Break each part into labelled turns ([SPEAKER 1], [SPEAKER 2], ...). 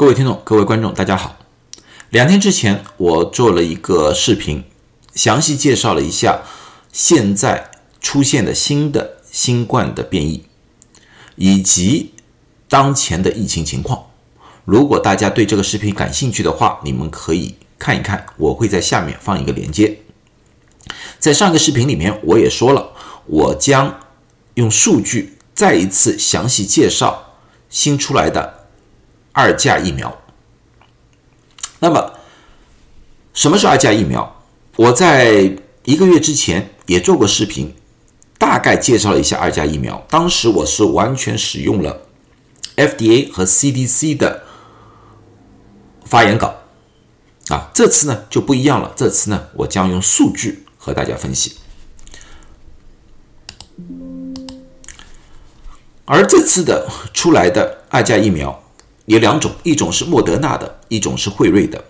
[SPEAKER 1] 各位听众、各位观众，大家好。两天之前，我做了一个视频，详细介绍了一下现在出现的新的新冠的变异，以及当前的疫情情况。如果大家对这个视频感兴趣的话，你们可以看一看，我会在下面放一个链接。在上个视频里面，我也说了，我将用数据再一次详细介绍新出来的。二价疫苗，那么什么是二价疫苗？我在一个月之前也做过视频，大概介绍了一下二价疫苗。当时我是完全使用了 FDA 和 CDC 的发言稿啊，这次呢就不一样了。这次呢，我将用数据和大家分析。而这次的出来的二价疫苗。有两种，一种是莫德纳的，一种是辉瑞的。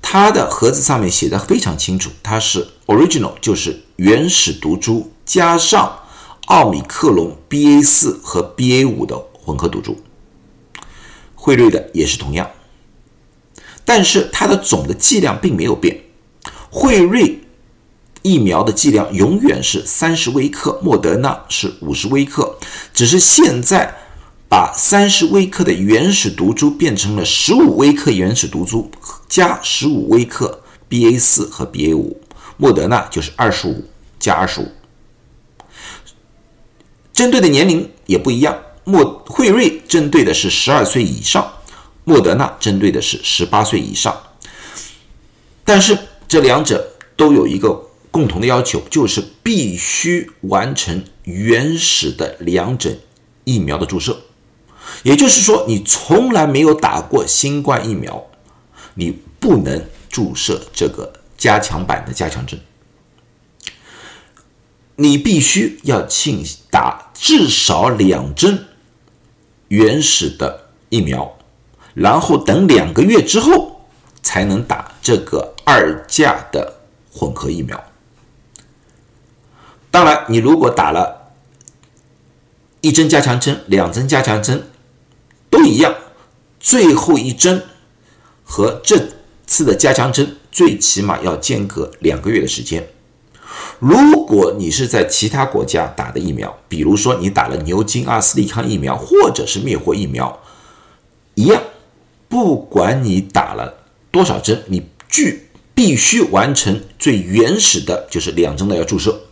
[SPEAKER 1] 它的盒子上面写的非常清楚，它是 original，就是原始毒株加上奥米克戎 BA 四和 BA 五的混合毒株。辉瑞的也是同样，但是它的总的剂量并没有变。辉瑞疫苗的剂量永远是三十微克，莫德纳是五十微克，只是现在。把三十微克的原始毒株变成了十五微克原始毒株加十五微克 BA 四和 BA 五，莫德纳就是二十五加二十五，针对的年龄也不一样。莫辉瑞针对的是十二岁以上，莫德纳针对的是十八岁以上。但是这两者都有一个共同的要求，就是必须完成原始的两针疫苗的注射。也就是说，你从来没有打过新冠疫苗，你不能注射这个加强版的加强针。你必须要进打至少两针原始的疫苗，然后等两个月之后才能打这个二价的混合疫苗。当然，你如果打了一针加强针、两针加强针，都一样，最后一针和这次的加强针最起码要间隔两个月的时间。如果你是在其他国家打的疫苗，比如说你打了牛津阿斯利康疫苗或者是灭活疫苗，一样，不管你打了多少针，你具必须完成最原始的就是两针的要注射，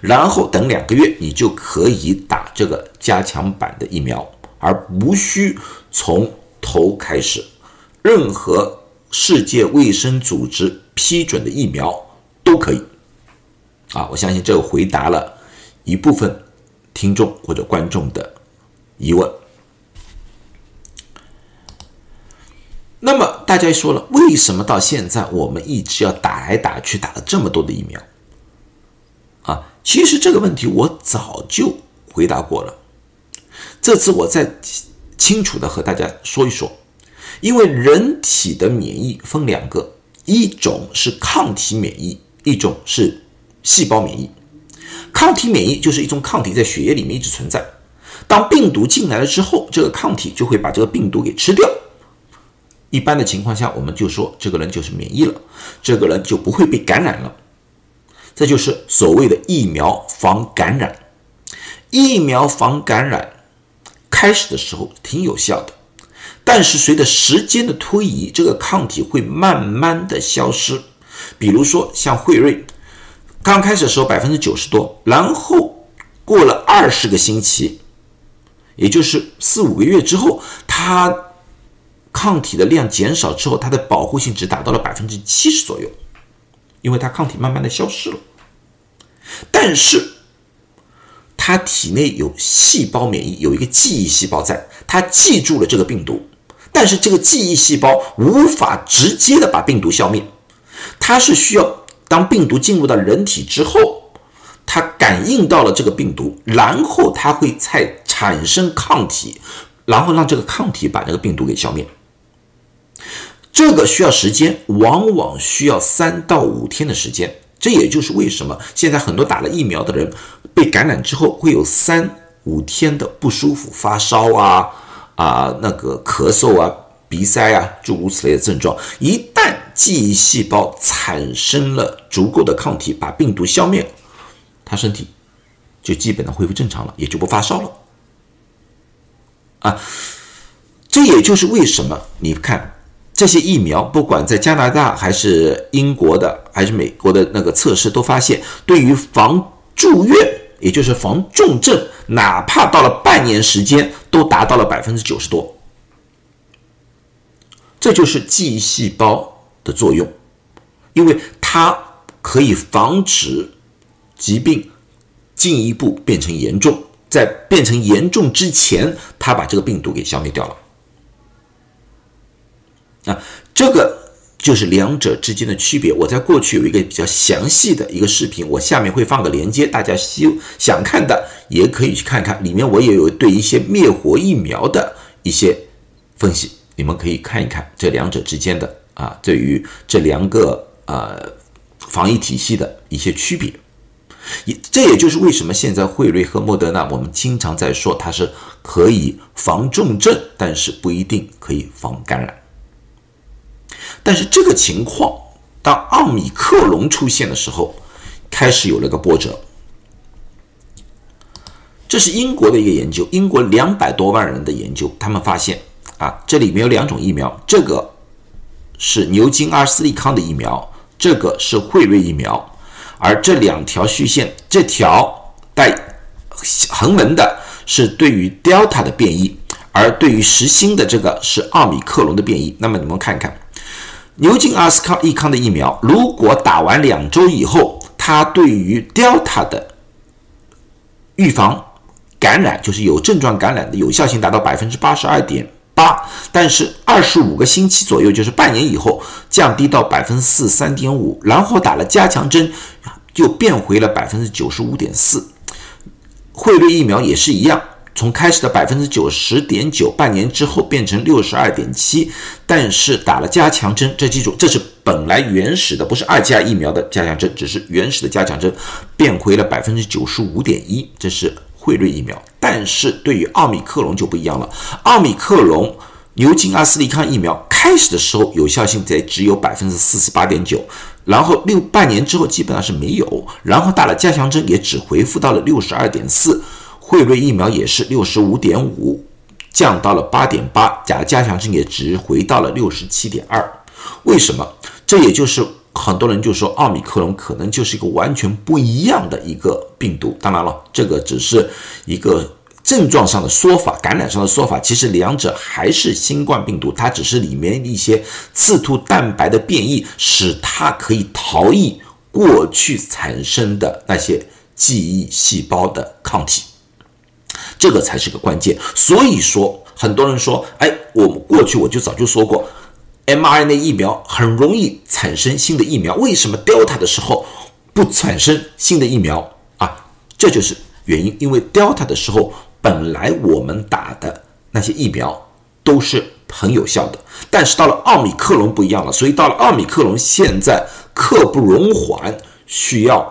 [SPEAKER 1] 然后等两个月，你就可以打这个加强版的疫苗。而无需从头开始，任何世界卫生组织批准的疫苗都可以。啊，我相信这个回答了一部分听众或者观众的疑问。那么大家说了，为什么到现在我们一直要打来打去，打了这么多的疫苗？啊，其实这个问题我早就回答过了。这次我再清楚的和大家说一说，因为人体的免疫分两个，一种是抗体免疫，一种是细胞免疫。抗体免疫就是一种抗体在血液里面一直存在，当病毒进来了之后，这个抗体就会把这个病毒给吃掉。一般的情况下，我们就说这个人就是免疫了，这个人就不会被感染了。这就是所谓的疫苗防感染，疫苗防感染。开始的时候挺有效的，但是随着时间的推移，这个抗体会慢慢的消失。比如说像辉瑞，刚开始的时候百分之九十多，然后过了二十个星期，也就是四五个月之后，它抗体的量减少之后，它的保护性只达到了百分之七十左右，因为它抗体慢慢的消失了。但是他体内有细胞免疫，有一个记忆细胞在，他记住了这个病毒，但是这个记忆细胞无法直接的把病毒消灭，它是需要当病毒进入到人体之后，它感应到了这个病毒，然后它会再产生抗体，然后让这个抗体把这个病毒给消灭。这个需要时间，往往需要三到五天的时间。这也就是为什么现在很多打了疫苗的人被感染之后会有三五天的不舒服、发烧啊啊那个咳嗽啊鼻塞啊，诸如此类的症状。一旦记忆细胞产生了足够的抗体，把病毒消灭，他身体就基本的恢复正常了，也就不发烧了。啊，这也就是为什么你看这些疫苗，不管在加拿大还是英国的，还是美国的那个测试，都发现对于防住院，也就是防重症，哪怕到了半年时间，都达到了百分之九十多。这就是记忆细胞的作用，因为它可以防止疾病进一步变成严重，在变成严重之前，它把这个病毒给消灭掉了。啊，这个就是两者之间的区别。我在过去有一个比较详细的一个视频，我下面会放个链接，大家希想看的也可以去看看。里面我也有对一些灭活疫苗的一些分析。你们可以看一看这两者之间的啊，对于这两个呃防疫体系的一些区别，也这也就是为什么现在辉瑞和莫德纳，我们经常在说它是可以防重症，但是不一定可以防感染。但是这个情况当奥米克戎出现的时候，开始有了个波折。这是英国的一个研究，英国两百多万人的研究，他们发现。啊，这里面有两种疫苗，这个是牛津阿斯利康的疫苗，这个是辉瑞疫苗，而这两条虚线，这条带横纹的是对于 Delta 的变异，而对于实心的这个是奥米克戎的变异。那么你们看看，牛津阿斯利康的疫苗，如果打完两周以后，它对于 Delta 的预防感染，就是有症状感染的有效性达到百分之八十二点。八，但是二十五个星期左右，就是半年以后，降低到百分之四三点五，然后打了加强针，就变回了百分之九十五点四。汇瑞疫苗也是一样，从开始的百分之九十点九，半年之后变成六十二点七，但是打了加强针，这记住，这是本来原始的，不是二价疫苗的加强针，只是原始的加强针，变回了百分之九十五点一，这是。辉瑞疫苗，但是对于奥密克戎就不一样了。奥密克戎牛津阿斯利康疫苗开始的时候有效性在只有百分之四十八点九，然后六半年之后基本上是没有，然后打了加强针也只恢复到了六十二点四。惠瑞疫苗也是六十五点五，降到了八点八，甲加强针也只回到了六十七点二。为什么？这也就是。很多人就说奥密克戎可能就是一个完全不一样的一个病毒。当然了，这个只是一个症状上的说法，感染上的说法。其实两者还是新冠病毒，它只是里面一些刺突蛋白的变异，使它可以逃逸过去产生的那些记忆细胞的抗体。这个才是个关键。所以说，很多人说，哎，我们过去我就早就说过。mRNA 疫苗很容易产生新的疫苗，为什么 Delta 的时候不产生新的疫苗啊？这就是原因，因为 Delta 的时候本来我们打的那些疫苗都是很有效的，但是到了奥米克戎不一样了，所以到了奥米克戎现在刻不容缓，需要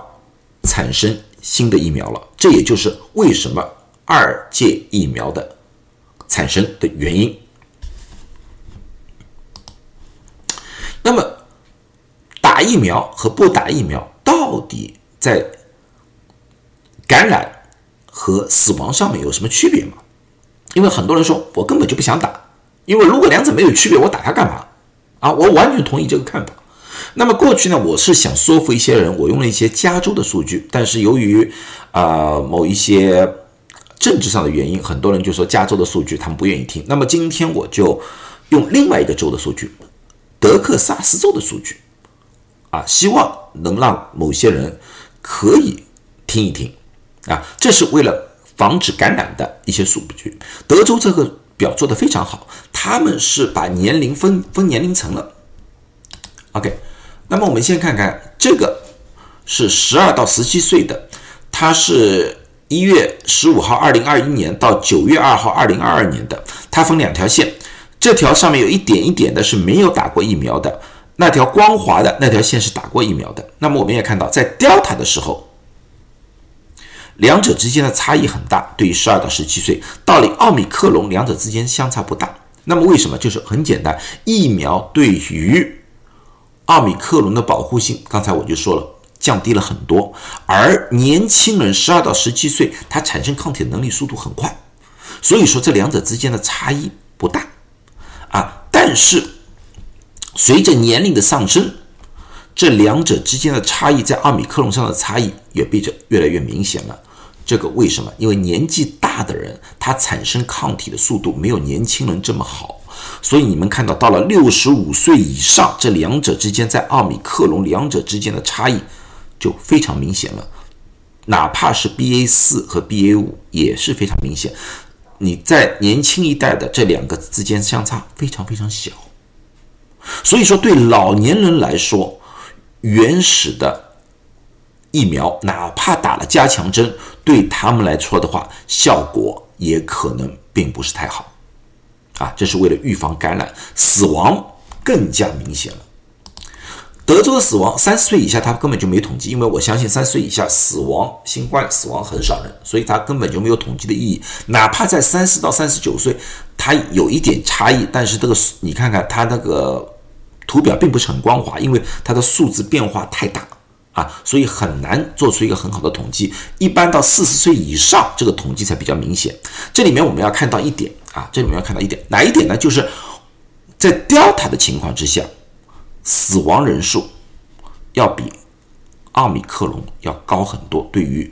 [SPEAKER 1] 产生新的疫苗了。这也就是为什么二届疫苗的产生的原因。那么，打疫苗和不打疫苗到底在感染和死亡上面有什么区别吗？因为很多人说我根本就不想打，因为如果两者没有区别，我打它干嘛？啊，我完全同意这个看法。那么过去呢，我是想说服一些人，我用了一些加州的数据，但是由于啊某一些政治上的原因，很多人就说加州的数据他们不愿意听。那么今天我就用另外一个州的数据。德克萨斯州的数据，啊，希望能让某些人可以听一听，啊，这是为了防止感染的一些数据。德州这个表做的非常好，他们是把年龄分分年龄层了。OK，那么我们先看看这个是十二到十七岁的，他是一月十五号二零二一年到九月二号二零二二年的，它分两条线。这条上面有一点一点的是没有打过疫苗的，那条光滑的那条线是打过疫苗的。那么我们也看到，在 Delta 的时候，两者之间的差异很大。对于十二到十七岁，到了奥密克戎，两者之间相差不大。那么为什么？就是很简单，疫苗对于奥密克戎的保护性，刚才我就说了，降低了很多。而年轻人十二到十七岁，他产生抗体能力速度很快，所以说这两者之间的差异不大啊。但是随着年龄的上升，这两者之间的差异，在奥密克戎上的差异也变得越来越明显了。这个为什么？因为年纪大的人，他产生抗体的速度没有年轻人这么好，所以你们看到到了六十五岁以上，这两者之间在奥密克戎两者之间的差异就非常明显了。哪怕是 BA 四和 BA 五也是非常明显。你在年轻一代的这两个之间相差非常非常小，所以说对老年人来说，原始的。疫苗哪怕打了加强针，对他们来说的话，效果也可能并不是太好，啊，这是为了预防感染，死亡更加明显了。德州的死亡，三十岁以下他根本就没统计，因为我相信三十岁以下死亡新冠死亡很少人，所以他根本就没有统计的意义。哪怕在三十到三十九岁，他有一点差异，但是这个你看看他那个图表并不是很光滑，因为它的数字变化太大。啊，所以很难做出一个很好的统计。一般到四十岁以上，这个统计才比较明显。这里面我们要看到一点啊，这里面要看到一点，哪一点呢？就是在 Delta 的情况之下，死亡人数要比奥密克戎要高很多。对于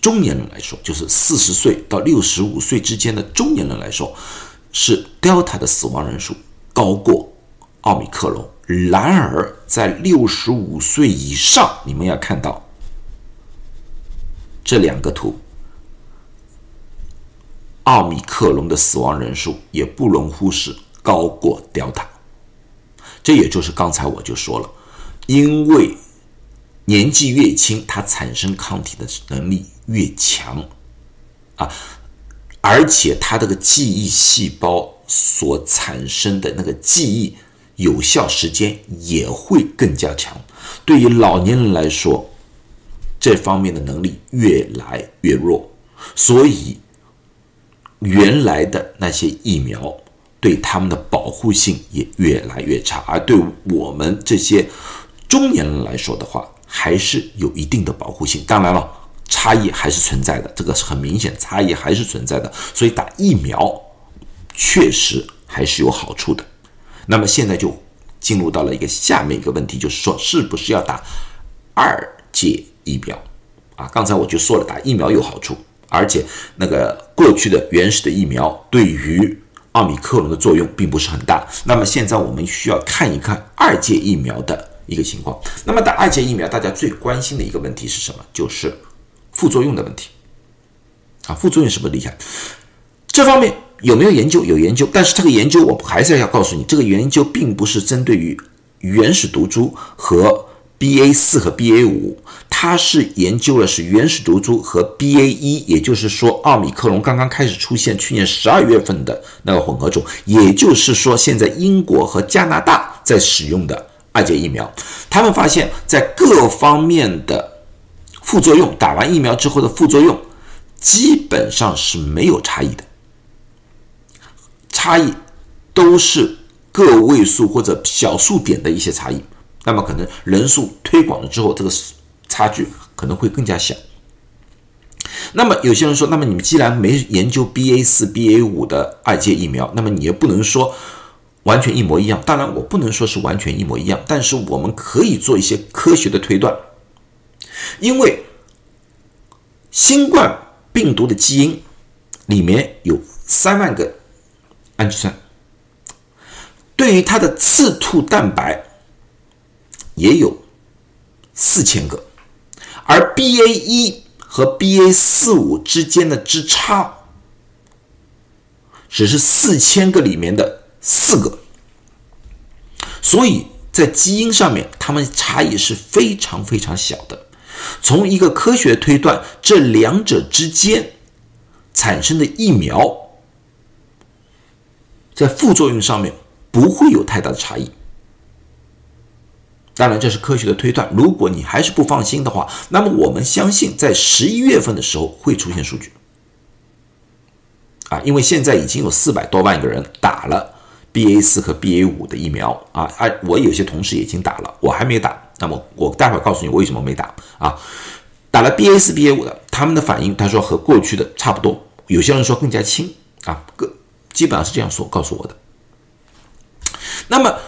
[SPEAKER 1] 中年人来说，就是四十岁到六十五岁之间的中年人来说，是 Delta 的死亡人数高过奥密克戎。然而，在六十五岁以上，你们要看到这两个图，奥密克戎的死亡人数也不容忽视，高过 Delta。这也就是刚才我就说了，因为年纪越轻，它产生抗体的能力越强啊，而且它这个记忆细胞所产生的那个记忆。有效时间也会更加强。对于老年人来说，这方面的能力越来越弱，所以原来的那些疫苗对他们的保护性也越来越差。而对我们这些中年人来说的话，还是有一定的保护性。当然了，差异还是存在的，这个是很明显，差异还是存在的。所以打疫苗确实还是有好处的。那么现在就进入到了一个下面一个问题，就是说是不是要打二剂疫苗啊？刚才我就说了，打疫苗有好处，而且那个过去的原始的疫苗对于奥密克戎的作用并不是很大。那么现在我们需要看一看二剂疫苗的一个情况。那么打二剂疫苗，大家最关心的一个问题是什么？就是副作用的问题啊，副作用是不是厉害？这方面。有没有研究？有研究，但是这个研究我还是要告诉你，这个研究并不是针对于原始毒株和 BA 四和 BA 五，他是研究了是原始毒株和 BA 一，也就是说奥密克戎刚刚开始出现，去年十二月份的那个混合种，也就是说现在英国和加拿大在使用的二价疫苗，他们发现，在各方面的副作用，打完疫苗之后的副作用基本上是没有差异的。差异都是个位数或者小数点的一些差异，那么可能人数推广了之后，这个差距可能会更加小。那么有些人说，那么你们既然没研究 BA 四、BA 五的二阶疫苗，那么你也不能说完全一模一样。当然，我不能说是完全一模一样，但是我们可以做一些科学的推断，因为新冠病毒的基因里面有三万个。氨基酸对于它的刺突蛋白也有四千个，而 BA 一和 BA 四五之间的之差只是四千个里面的四个，所以在基因上面，它们差异是非常非常小的。从一个科学推断，这两者之间产生的疫苗。在副作用上面不会有太大的差异，当然这是科学的推断。如果你还是不放心的话，那么我们相信在十一月份的时候会出现数据，啊，因为现在已经有四百多万个人打了 BA 四和 BA 五的疫苗啊，啊，我有些同事已经打了，我还没打。那么我待会儿告诉你为什么没打啊？打了 BA 四、BA 五的，他们的反应，他说和过去的差不多，有些人说更加轻啊，各基本上是这样说告诉我的。那么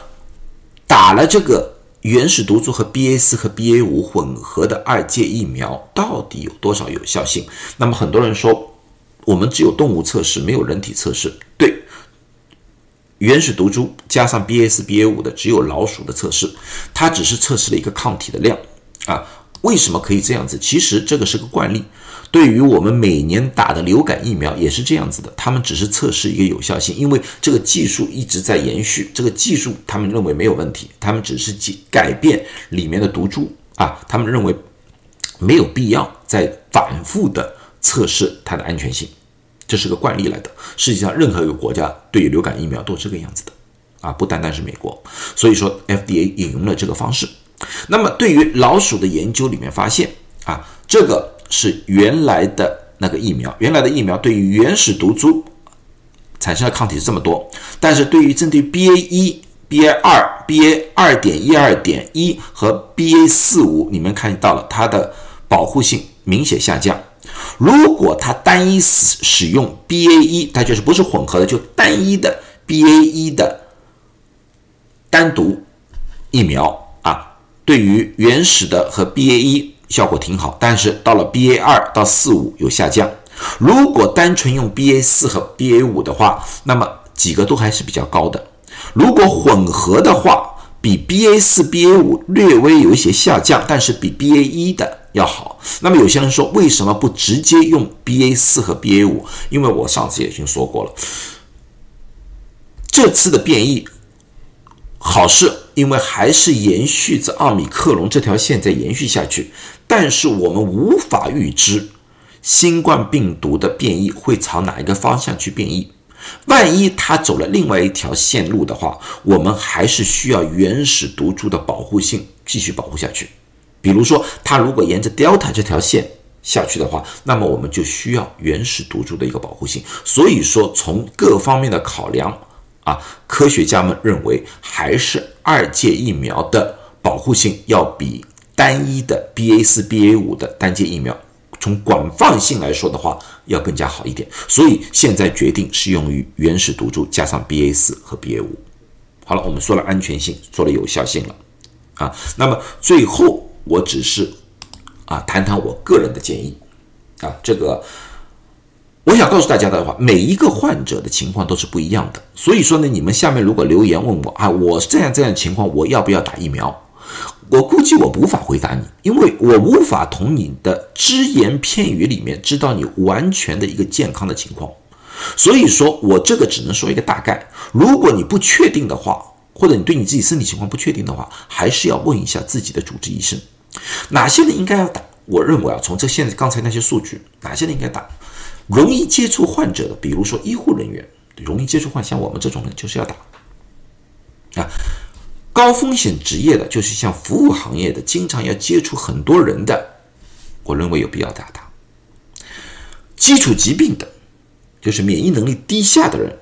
[SPEAKER 1] 打了这个原始毒株和 BA 四和 BA 五混合的二阶疫苗，到底有多少有效性？那么很多人说，我们只有动物测试，没有人体测试。对，原始毒株加上 BA 四、BA 五的，只有老鼠的测试，它只是测试了一个抗体的量啊。为什么可以这样子？其实这个是个惯例。对于我们每年打的流感疫苗也是这样子的，他们只是测试一个有效性，因为这个技术一直在延续，这个技术他们认为没有问题，他们只是改改变里面的毒株啊，他们认为没有必要再反复的测试它的安全性，这是个惯例来的。实际上，任何一个国家对于流感疫苗都是这个样子的啊，不单单是美国。所以说，FDA 引用了这个方式。那么，对于老鼠的研究里面发现啊，这个。是原来的那个疫苗，原来的疫苗对于原始毒株产生的抗体是这么多，但是对于针对 BA 一、BA 二、BA 二点一二点一和 BA 四五，你们看到了它的保护性明显下降。如果它单一使使用 BA 一，它就是不是混合的，就单一的 BA 一的单独疫苗啊，对于原始的和 BA 一。效果挺好，但是到了 BA 二到四五有下降。如果单纯用 BA 四和 BA 五的话，那么几个都还是比较高的。如果混合的话，比 BA 四、BA 五略微有一些下降，但是比 BA 一的要好。那么有些人说，为什么不直接用 BA 四和 BA 五？因为我上次也已经说过了，这次的变异好事因为还是延续着奥密克戎这条线在延续下去。但是我们无法预知新冠病毒的变异会朝哪一个方向去变异。万一它走了另外一条线路的话，我们还是需要原始毒株的保护性继续保护下去。比如说，它如果沿着 Delta 这条线下去的话，那么我们就需要原始毒株的一个保护性。所以说，从各方面的考量啊，科学家们认为还是二届疫苗的保护性要比。单一的 BA 四、BA 五的单剂疫苗，从广泛性来说的话，要更加好一点。所以现在决定适用于原始毒株加上 BA 四和 BA 五。好了，我们说了安全性，说了有效性了啊。那么最后，我只是啊谈谈我个人的建议啊。这个我想告诉大家的话，每一个患者的情况都是不一样的。所以说呢，你们下面如果留言问我啊，我是这样这样的情况，我要不要打疫苗？我估计我无法回答你，因为我无法从你的只言片语里面知道你完全的一个健康的情况，所以说我这个只能说一个大概。如果你不确定的话，或者你对你自己身体情况不确定的话，还是要问一下自己的主治医生，哪些人应该要打？我认为啊，从这现在刚才那些数据，哪些人应该打？容易接触患者的，比如说医护人员，容易接触患，像我们这种人就是要打啊。高风险职业的，就是像服务行业的，经常要接触很多人的，我认为有必要打打。基础疾病的，就是免疫能力低下的人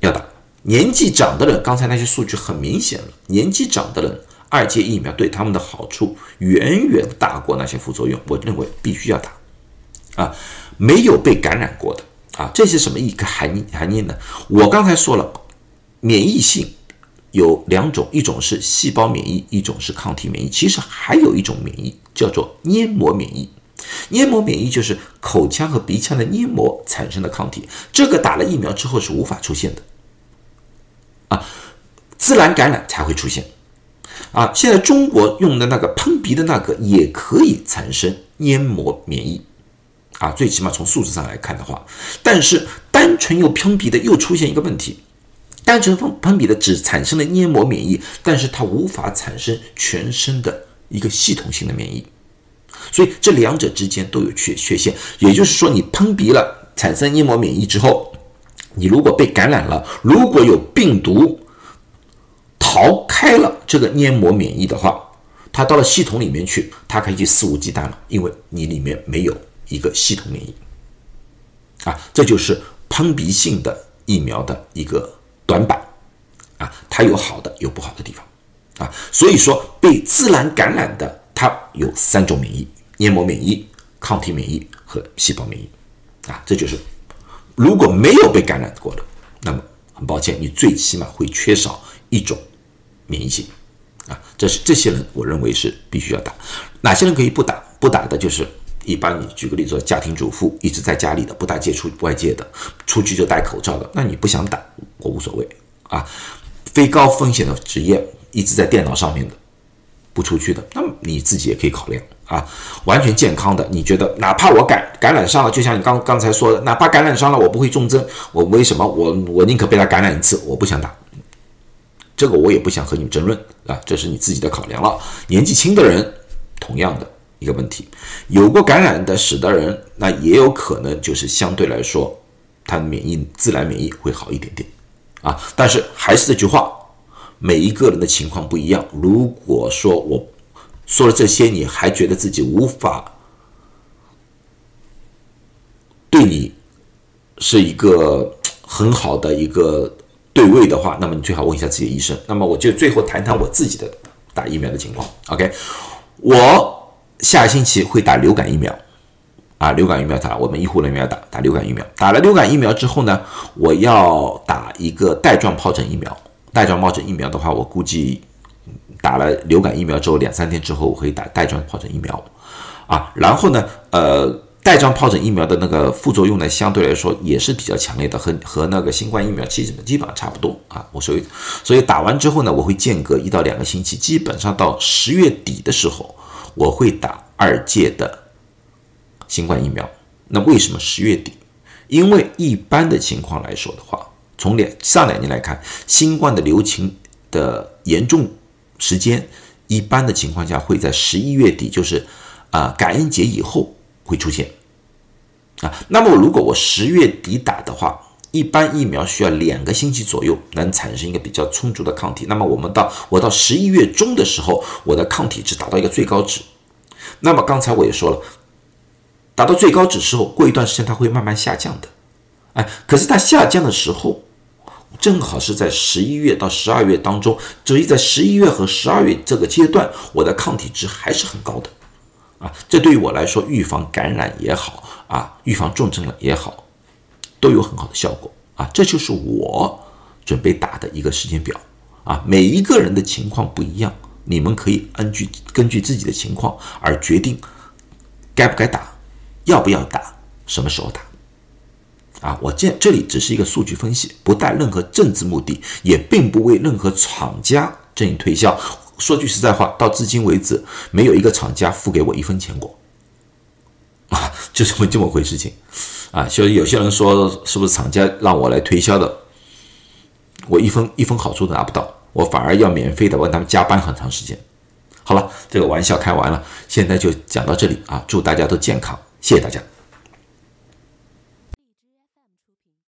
[SPEAKER 1] 要打。年纪长的人，刚才那些数据很明显了，年纪长的人二阶疫苗对他们的好处远远大过那些副作用，我认为必须要打。啊，没有被感染过的啊，这是什么一个含义含义呢？我刚才说了，免疫性。有两种，一种是细胞免疫，一种是抗体免疫。其实还有一种免疫叫做黏膜免疫。黏膜免疫就是口腔和鼻腔的黏膜产生的抗体，这个打了疫苗之后是无法出现的，啊，自然感染才会出现。啊，现在中国用的那个喷鼻的那个也可以产生黏膜免疫，啊，最起码从数字上来看的话，但是单纯又喷鼻的又出现一个问题。单纯喷喷鼻的只产生了黏膜免疫，但是它无法产生全身的一个系统性的免疫，所以这两者之间都有缺缺陷。也就是说，你喷鼻了，产生黏膜免疫之后，你如果被感染了，如果有病毒逃开了这个黏膜免疫的话，它到了系统里面去，它可以去肆无忌惮了，因为你里面没有一个系统免疫。啊，这就是喷鼻性的疫苗的一个。短板啊，它有好的，有不好的地方啊。所以说，被自然感染的它有三种免疫：黏膜免疫、抗体免疫和细胞免疫啊。这就是如果没有被感染过的，那么很抱歉，你最起码会缺少一种免疫性啊。这是这些人，我认为是必须要打。哪些人可以不打？不打的就是。一般你举个例子，家庭主妇一直在家里的，不大接触外界的，出去就戴口罩的，那你不想打，我无所谓啊。非高风险的职业，一直在电脑上面的，不出去的，那么你自己也可以考量啊。完全健康的，你觉得哪怕我感感染上了，就像你刚刚才说的，哪怕感染上了，我不会重症，我为什么我我宁可被他感染一次，我不想打。这个我也不想和你们争论啊，这是你自己的考量了。年纪轻的人，同样的。一个问题，有过感染的史的人，那也有可能就是相对来说，他免疫自然免疫会好一点点啊。但是还是这句话，每一个人的情况不一样。如果说我说了这些，你还觉得自己无法对你是一个很好的一个对位的话，那么你最好问一下自己的医生。那么我就最后谈谈我自己的打疫苗的情况。OK，我。下星期会打流感疫苗，啊，流感疫苗打了，我们医护人员要打打流感疫苗。打了流感疫苗之后呢，我要打一个带状疱疹疫苗。带状疱疹疫苗的话，我估计打了流感疫苗之后两三天之后，我会打带状疱疹疫苗，啊，然后呢，呃，带状疱疹疫苗的那个副作用呢，相对来说也是比较强烈的，和和那个新冠疫苗基本基本上差不多啊。我所以所以打完之后呢，我会间隔一到两个星期，基本上到十月底的时候。我会打二届的新冠疫苗。那为什么十月底？因为一般的情况来说的话，从两上两年来看，新冠的流行的严重时间，一般的情况下会在十一月底，就是啊感恩节以后会出现啊。那么如果我十月底打的话，一般疫苗需要两个星期左右能产生一个比较充足的抗体。那么我们到我到十一月中的时候，我的抗体值达到一个最高值。那么刚才我也说了，达到最高值之后，过一段时间它会慢慢下降的。哎，可是它下降的时候，正好是在十一月到十二月当中，所以在十一月和十二月这个阶段，我的抗体值还是很高的。啊，这对于我来说，预防感染也好，啊，预防重症了也好。都有很好的效果啊，这就是我准备打的一个时间表啊。每一个人的情况不一样，你们可以根据根据自己的情况而决定该不该打，要不要打，什么时候打啊。我这这里只是一个数据分析，不带任何政治目的，也并不为任何厂家进行推销。说句实在话，到至今为止，没有一个厂家付给我一分钱过啊，就这么这么回事情。啊，所以有些人说是不是厂家让我来推销的，我一分一分好处都拿不到，我反而要免费的为他们加班很长时间。好了，这个玩笑开完了，现在就讲到这里啊，祝大家都健康，谢谢大家。